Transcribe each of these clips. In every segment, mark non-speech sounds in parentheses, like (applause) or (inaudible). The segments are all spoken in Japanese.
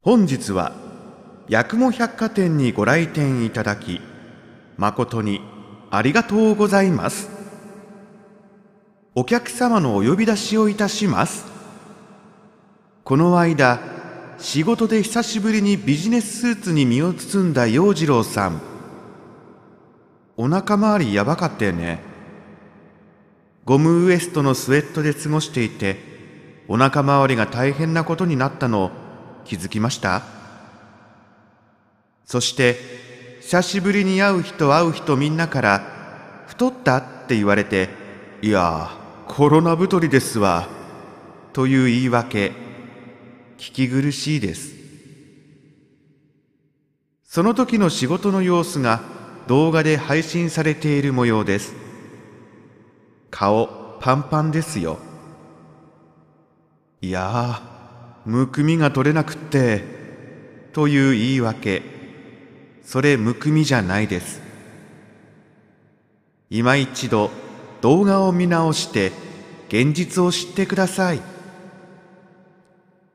本日は八雲百貨店にご来店いただき誠にありがとうございます。お客様のお呼び出しをいたします。この間仕事で久しぶりにビジネススーツに身を包んだ陽次郎さん。お腹周りやばかったよね。ゴムウエストのスウェットで過ごしていてお腹周りが大変なことになったのを気づきました？そして久しぶりに会う人会う人みんなから「太った?」って言われて「いやコロナ太りですわ」という言い訳聞き苦しいです。その時の仕事の様子が動画で配信されている模様です。顔パンパンですよ。いやむくみが取れなくってという言い訳。それむくみじゃないです。今一度動画を見直して現実を知ってください。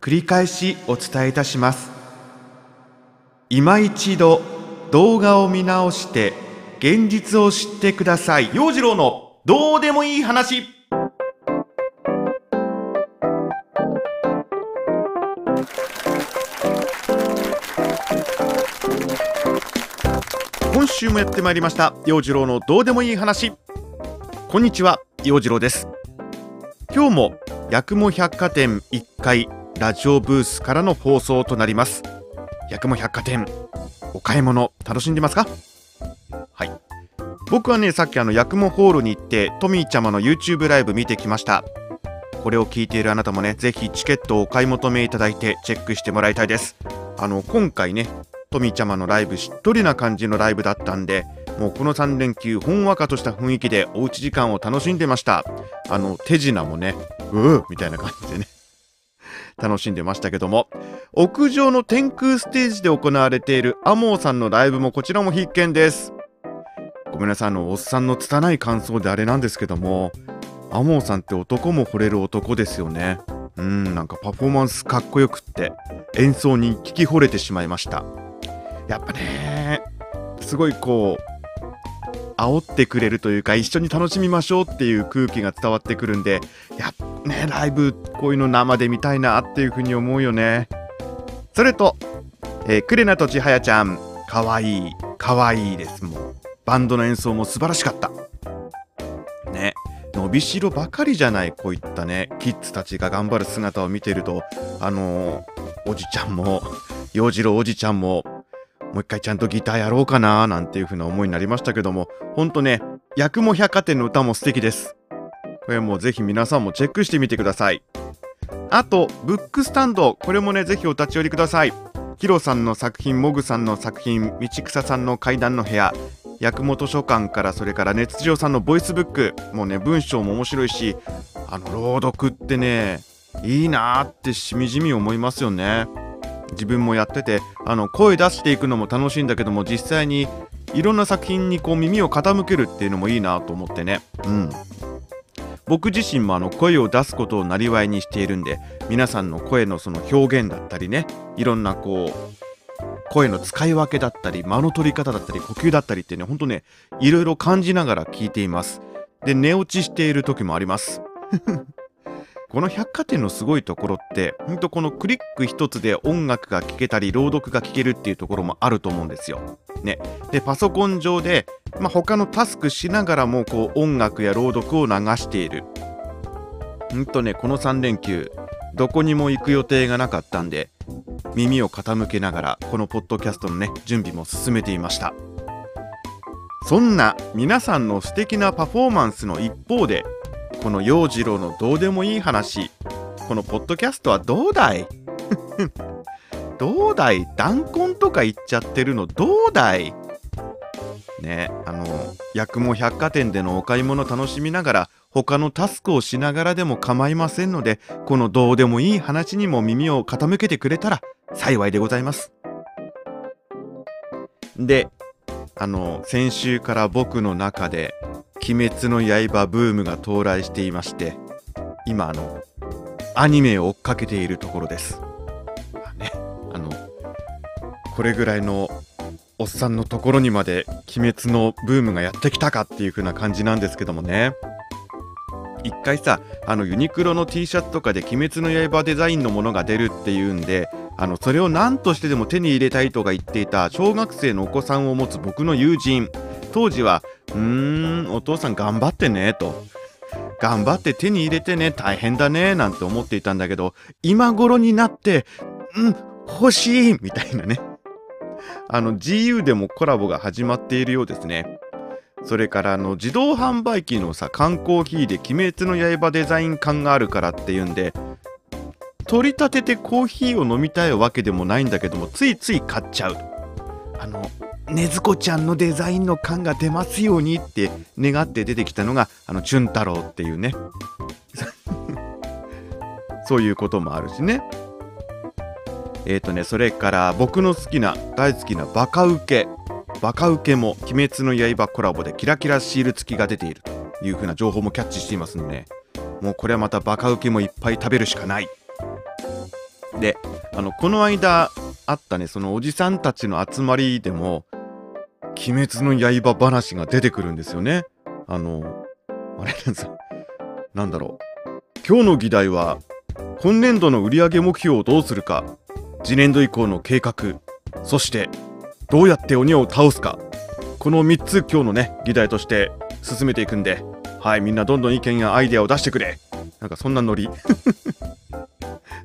繰り返しお伝えいたします。今一度動画を見直して現実を知ってください。陽次郎のどうでもいい話。週もやってまいりました。陽次郎のどうでもいい話。こんにちは陽次郎です。今日も八雲百貨店1階ラジオブースからの放送となります。八雲百貨店お買い物楽しんでますか？はい。僕はねさっきあの八雲ホールに行ってトミーちゃまの YouTube ライブ見てきました。これを聞いているあなたもねぜひチケットをお買い求めいただいてチェックしてもらいたいです。あの今回ねトミーちゃまのライブしっとりな感じのライブだったんでもうこの3連休ほんわかとした雰囲気でおうち時間を楽しんでました。あの手品もねうーみたいな感じでね (laughs) 楽しんでましたけども。屋上の天空ステージで行われているアモーさんのライブもこちらも必見です。ごめんなさいあのおっさんの拙い感想であれなんですけどもアモーさんって男も惚れる男ですよね。うんなんかパフォーマンスかっこよくって演奏に聞き惚れてしまいました。やっぱねすごいこう煽ってくれるというか一緒に楽しみましょうっていう空気が伝わってくるんでやっねライブこういうの生で見たいなっていうふうに思うよね。それと、えー、クレナとちはやちゃん。かわいいかわいいですもうバンドの演奏も素晴らしかった。ね伸びしろばかりじゃないこういったねキッズたちが頑張る姿を見てるとあのー、おじちゃんも洋次郎おじちゃんももう一回ちゃんとギターやろうかななんていう風な思いになりましたけどもほんとね八雲百貨店の歌も素敵です。これもぜひ皆さんもチェックしてみてください。あとブックスタンドこれもねぜひお立ち寄りください。ヒロさんの作品モグさんの作品道草さんの階段の部屋。八雲図書館からそれから熱情さんのボイスブックもうね文章も面白いしあの朗読ってねいいなーってしみじみ思いますよね。自分もやっててあの声出していくのも楽しいんだけども実際にいろんな作品にこう耳を傾けるっていうのもいいなと思ってね。うん。僕自身もあの声を出すことをなりわいにしているんで皆さんの声のその表現だったりねいろんなこう声の使い分けだったり間の取り方だったり呼吸だったりってねほんとねいろいろ感じながら聞いています。で寝落ちしている時もあります。この百貨店のすごいところってほんとこのクリック一つで音楽が聴けたり朗読が聴けるっていうところもあると思うんですよ。ね、でパソコン上で、まあ、他のタスクしながらもこう音楽や朗読を流している。ほんとねこの3連休どこにも行く予定がなかったんで耳を傾けながらこのポッドキャストのね準備も進めていましたそんな皆さんの素敵なパフォーマンスの一方でこの陽次郎のどうでもいい話。このポッドキャストはどうだい？(laughs) どうだい？弾痕とか言っちゃってるのどうだい？ねあの八雲百貨店でのお買い物楽しみながら他のタスクをしながらでも構いませんのでこのどうでもいい話にも耳を傾けてくれたら幸いでございます。であの先週から僕の中で鬼滅の刃ブームが到来していまして今あのアニメを追っかけているところです、まあね、あのこれぐらいのおっさんのところにまで鬼滅のブームがやってきたかっていう風な感じなんですけどもね。一回さあのユニクロの T シャツとかで「鬼滅の刃」デザインのものが出るっていうんであのそれを何としてでも手に入れたいとか言っていた小学生のお子さんを持つ僕の友人当時は「うーんお父さん頑張ってね」と「頑張って手に入れてね大変だね」なんて思っていたんだけど今頃になって「うん欲しい!」みたいなね。あの GU でもコラボが始まっているようですね。それからあの自動販売機のさ缶コーヒーで「鬼滅の刃」デザイン感があるからっていうんで取り立ててコーヒーを飲みたいわけでもないんだけどもついつい買っちゃう。あのねずこちゃんのデザインの感が出ますようにって願って出てきたのがあのチュン太郎っていうね。(laughs) そういうこともあるしね。えっ、ー、とねそれから僕の好きな大好きなバカウケ。バカウケも鬼滅の刃コラボでキラキラシール付きが出ているという風な情報もキャッチしていますんでねもうこれはまたバカウケもいっぱい食べるしかない。であのこの間あったねそのおじさんたちの集まりでも「鬼滅の刃」話が出てくるんですよね。あのあれなんさなんだろう。今日の議題は今年度の売上目標をどうするか次年度以降の計画そしてどうやって鬼を倒すか。この3つ今日のね議題として進めていくんではいみんなどんどん意見やアイデアを出してくれ。なんかそんなノリ。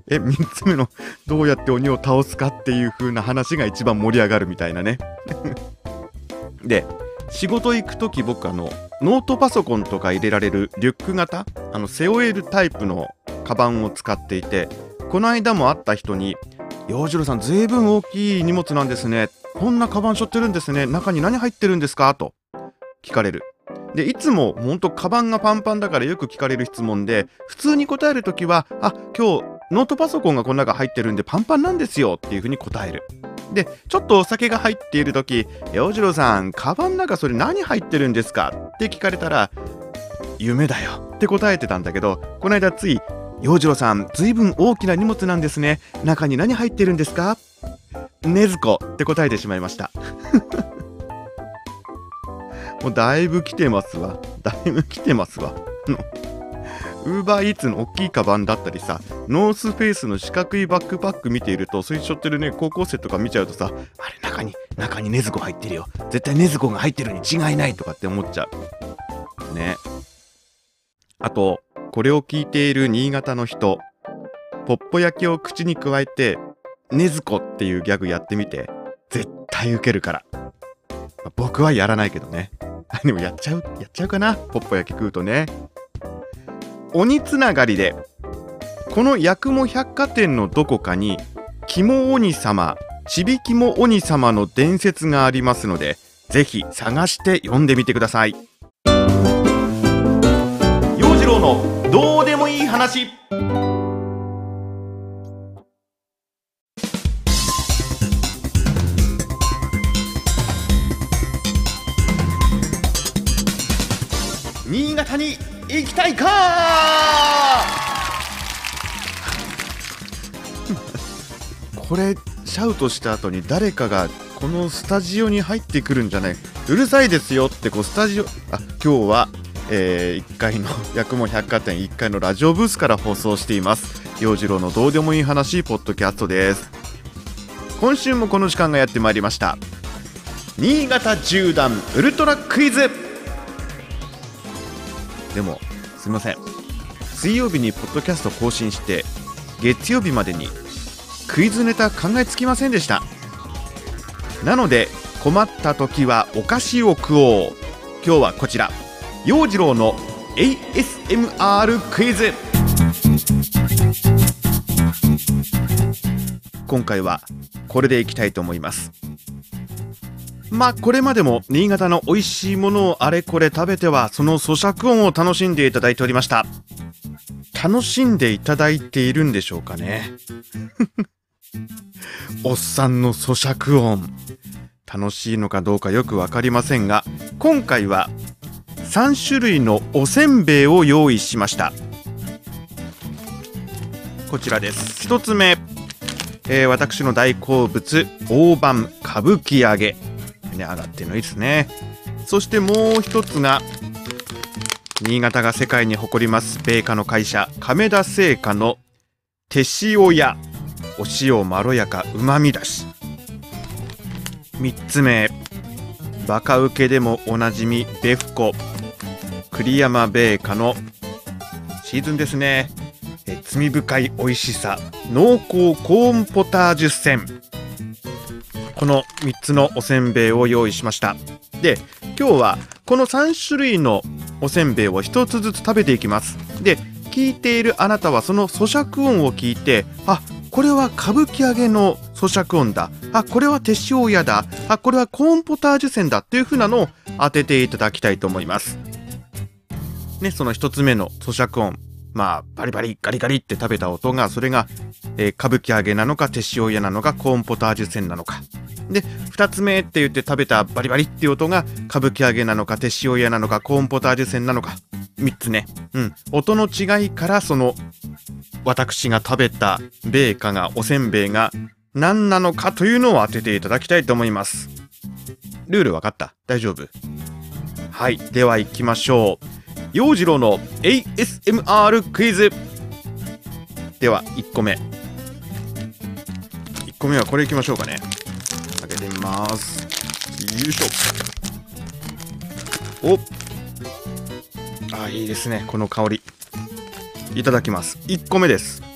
え3つ目のどうやって鬼を倒すかっていう風な話が一番盛り上がるみたいなね。(laughs) で仕事行く時僕あのノートパソコンとか入れられるリュック型？あの背負えるタイプのカバンを使っていてこの間も会った人に「洋次郎さんずいぶん大きい荷物なんですね。こんなカバン背負ってるんですね。中に何入ってるんですか?」と聞かれる。でいつもほんとカバンがパンパンだからよく聞かれる質問で普通に答える時は「あ今日ノートパソコンがこの中入ってるんでパンパンなんですよっていう風に答える。で、ちょっとお酒が入っている時、洋次郎さん、カバンの中それ何入ってるんですか？って聞かれたら、夢だよって答えてたんだけど、この間つい、洋次郎さん、ずいぶん大きな荷物なんですね。中に何入ってるんですかねずこって答えてしまいました。(laughs) もうだいぶ来てますわ。だいぶ来てますわ。ウーバーイーツの大きいカバンだったりさ、ノースフェイスの四角いバックパック見ていると、それしょってるね、高校生とか見ちゃうとさ、あれ、中に、中にねずこ入ってるよ。絶対ねずこが入ってるに違いないとかって思っちゃう。ね。あと、これを聞いている新潟の人、ポッポ焼きを口に加えて、ねずこっていうギャグやってみて、絶対ウケるから。僕はやらないけどね。でもやっちゃう、やっちゃうかな、ポッポ焼き食うとね。鬼つながりで。この八雲百貨店のどこかに肝鬼様ちびきも鬼様の伝説がありますのでぜひ探して読んでみてください。陽次郎のどうでもいい話。新潟に行きたいか？(laughs) これシャウトした後に誰かがこのスタジオに入ってくるんじゃない？うるさいですよってこうスタジオあ今日は、えー、1階の八雲 (laughs) 百貨店1階のラジオブースから放送しています。陽次郎のどうでもいい話ポッドキャストです。今週もこの時間がやってまいりました。新潟縦断ウルトラクイズ。でもすみません。水曜日にポッドキャスト更新して月曜日までにクイズネタ考えつきませんでした。なので困った時はお菓子を食おう。今日はこちら。陽次郎の ASMR クイズ。今回はこれでいきたいと思います。まあこれまでも新潟の美味しいものをあれこれ食べてはその咀嚼音を楽しんでいただいておりました。楽しんでいただいているんでしょうかね。(laughs) おっさんの咀嚼音。楽しいのかどうかよく分かりませんが今回は3種類のおせんべいを用意しました。こちらです。1つ目。えー、私の大好物大判歌舞伎揚げ。ね。上がってるのいいですね。そしてもう一つが新潟が世界に誇ります米菓の会社亀田製菓の手塩屋お塩まろやかうまみだし。3つ目バカウケでもおなじみベフコ。栗山米菓のシーズンですね。え罪深い美味しさ。濃厚コーンポタージュ煎この3つのおせんべいを用意しました。で今日はこの3種類のおせんべいを1つずつ食べていきます。で聞いているあなたはその咀嚼音を聞いてあこれは歌舞伎揚げの咀嚼音だ。あこれは手塩屋だ。あこれはコーンポタージュ線だ。っていう風なのを当てていただきたいと思います。ねその1つ目の咀嚼音。まあバリバリガリガリって食べた音がそれが、えー、歌舞伎揚げなのか手塩屋なのかコーンポタージュ線なのか。で2つ目って言って食べたバリバリっていう音が歌舞伎揚げなのか手塩屋なのかコーンポタージュ線なのか。3つね。うん。音の違いからその私が食べた米菓がおせんべいが何なのかというのを当てていただきたいと思います。ルール分かった？大丈夫？はい。では行きましょう。陽次郎の ASMR クイズでは1個目。1個目はこれいきましょうかね。開けてみます。よいしょ。お。あいいですね。この香り。いただきます。1個目です。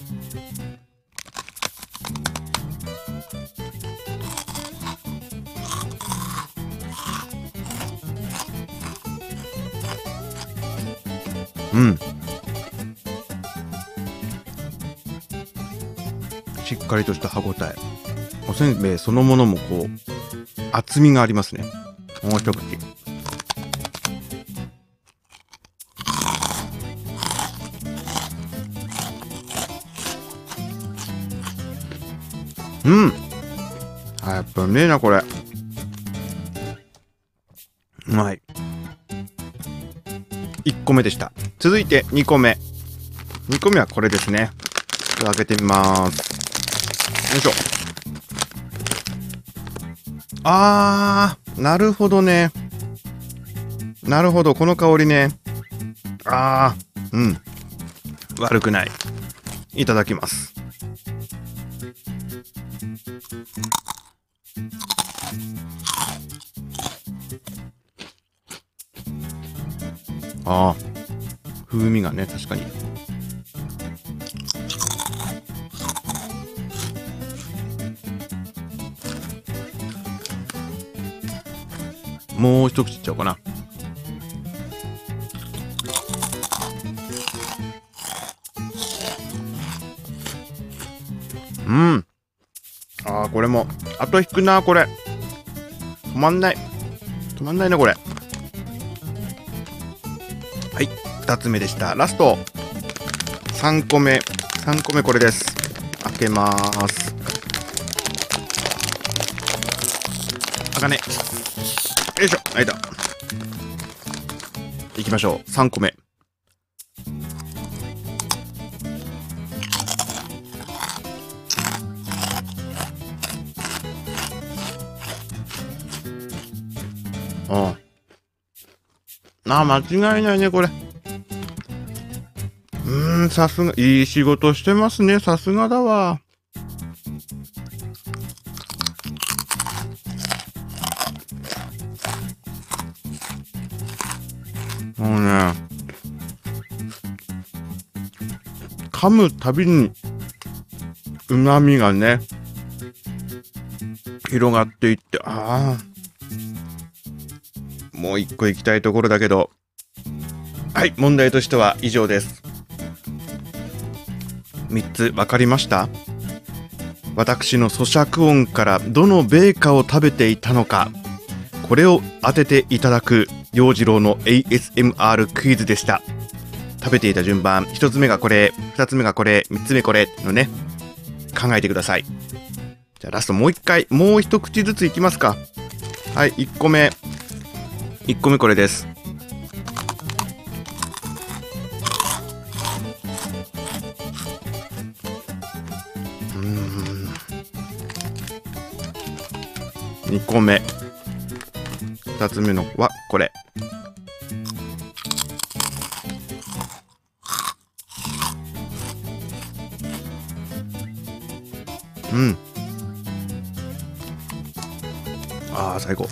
うん。しっかりとした歯ごたえ。おせんべいそのものもこう厚みがありますね。もう一口。うん。あやっぱうめえなこれ。うまい。1個目でした。続いて2個目。2個目はこれですね。開けてみます。よいしょ。あーなるほどね。なるほどこの香りね。あーうん。悪くない。いただきます。ああ風味がね確かに。もう一口いっちゃおうかな。うん。ああこれも。後引くなこれ。止まんない。止まんないなこれ。2つ目でした。ラスト。3個目。3個目これです。開けます。開かね。よいしょ。はいだいきましょう。3個目。ああ。あ間違いないねこれ。さすがいい仕事してますねさすがだわ。もうね噛むたびにうまみがね広がっていってああもう一個行きたいところだけど。はい問題としては以上です。3つ分かりました。私の咀嚼音からどの米菓を食べていたのかこれを当てていただく陽次郎の ASMR クイズでした。食べていた順番1つ目がこれ2つ目がこれ3つ目これのね考えてください。じゃあラストもう一回もう一口ずついきますか。はい1個目。1個目これです。2個目2つ目のはこれ。うん。ああ最高。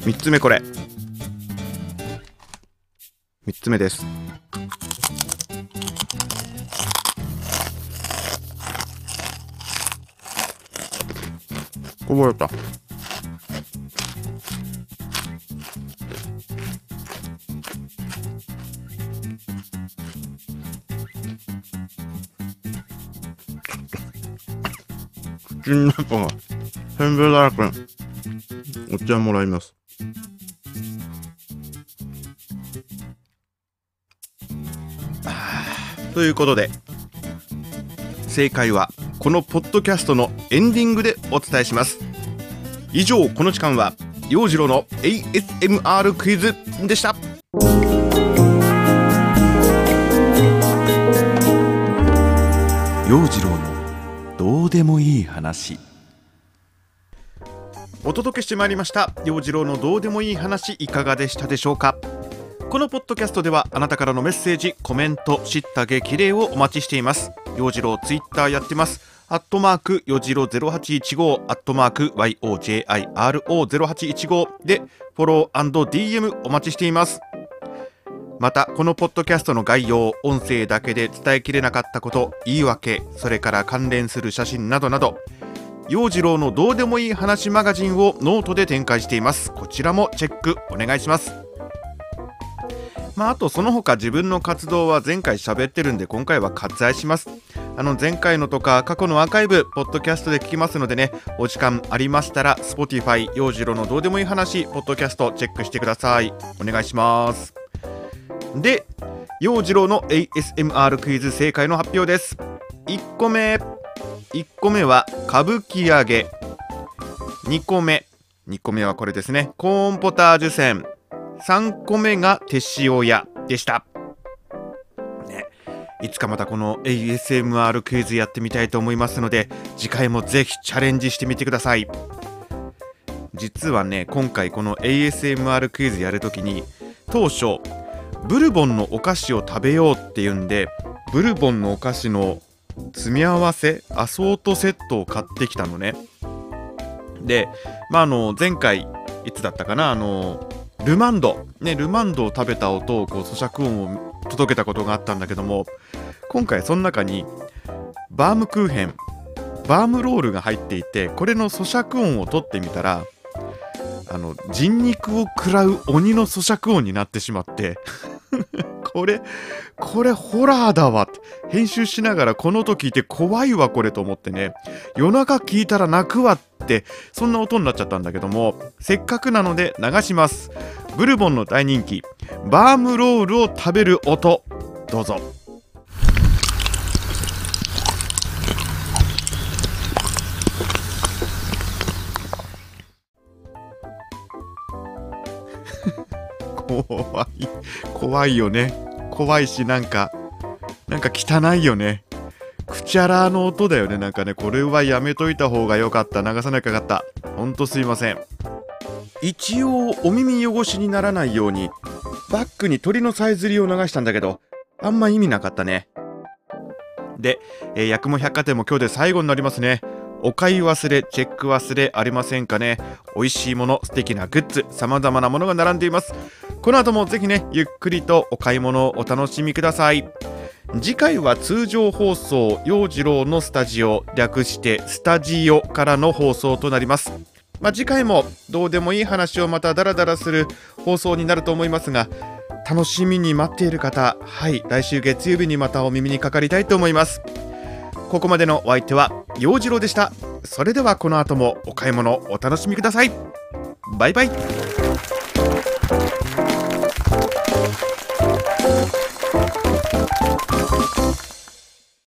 3つ目これ。3つ目です。こぼれた。口の中がせんべいだらけお茶もらいます。ということで正解はこのポッドキャストのエンディングでお伝えします。以上この時間は陽次郎の ASMR クイズでした。陽次郎のどうでもいい話。お届けしてまいりました。陽次郎のどうでもいい話いかがでしたでしょうか。このポッドキャストではあなたからのメッセージコメント知った激励をお待ちしています。陽次郎ツイッターやってます。アットマークよじろ0815アットマーク YOJIRO0815 でフォロー &DM お待ちしています。またこのポッドキャストの概要音声だけで伝えきれなかったこと言い訳それから関連する写真などなど陽次郎のどうでもいい話マガジンをノートで展開しています。こちらもチェックお願いします。まあ、あとその他自分の活動は前回喋ってるんで今回は割愛します。あの前回のとか過去のアーカイブポッドキャストで聞きますのでねお時間ありましたら Spotify 陽次郎のどうでもいい話ポッドキャストチェックしてください。お願いします。で陽次郎の ASMR クイズ正解の発表です。1個目。1個目は歌舞伎揚げ。2個目。2個目はこれですね。コーンポタージュ船3個目が手塩屋でした、ね、いつかまたこの ASMR クイズやってみたいと思いますので次回もぜひチャレンジしてみてください。実はね今回この ASMR クイズやるときに当初ブルボンのお菓子を食べようっていうんでブルボンのお菓子の詰め合わせアソートセットを買ってきたのね。でまああの前回いつだったかなあのルマンド、ね、ルマンドを食べた音をこう咀嚼音を届けたことがあったんだけども今回その中にバームクーヘンバームロールが入っていてこれの咀嚼音を取ってみたらあの人肉を食らう鬼の咀嚼音になってしまって (laughs) これこれホラーだわ。って編集しながらこの音聞いて怖いわこれと思ってね。夜中聞いたら泣くわってそんな音になっちゃったんだけどもせっかくなので流します。ブルボンの大人気。バームロールを食べる音。どうぞ。怖い。怖いよね。怖いしなんかなんか汚いよね。くちゃらの音だよね。なんかねこれはやめといた方が良かった。流さなきゃかった。ほんとすいません。一応お耳汚しにならないようにバッグに鳥のさえずりを流したんだけどあんま意味なかったね。で、えー、薬も百貨店も今日で最後になりますね。お買い忘れ、チェック忘れありませんかね？美味しいもの、素敵なグッズ、様々なものが並んでいます。この後もぜひね、ゆっくりとお買い物をお楽しみください。次回は通常放送、陽次郎のスタジオ、略してスタジオからの放送となります。まあ、次回もどうでもいい話をまたダラダラする放送になると思いますが、楽しみに待っている方、はい、来週月曜日にまたお耳にかかりたいと思います。ここまでのお相手は陽次郎でした。それではこの後もお買い物お楽しみください。バイバイ。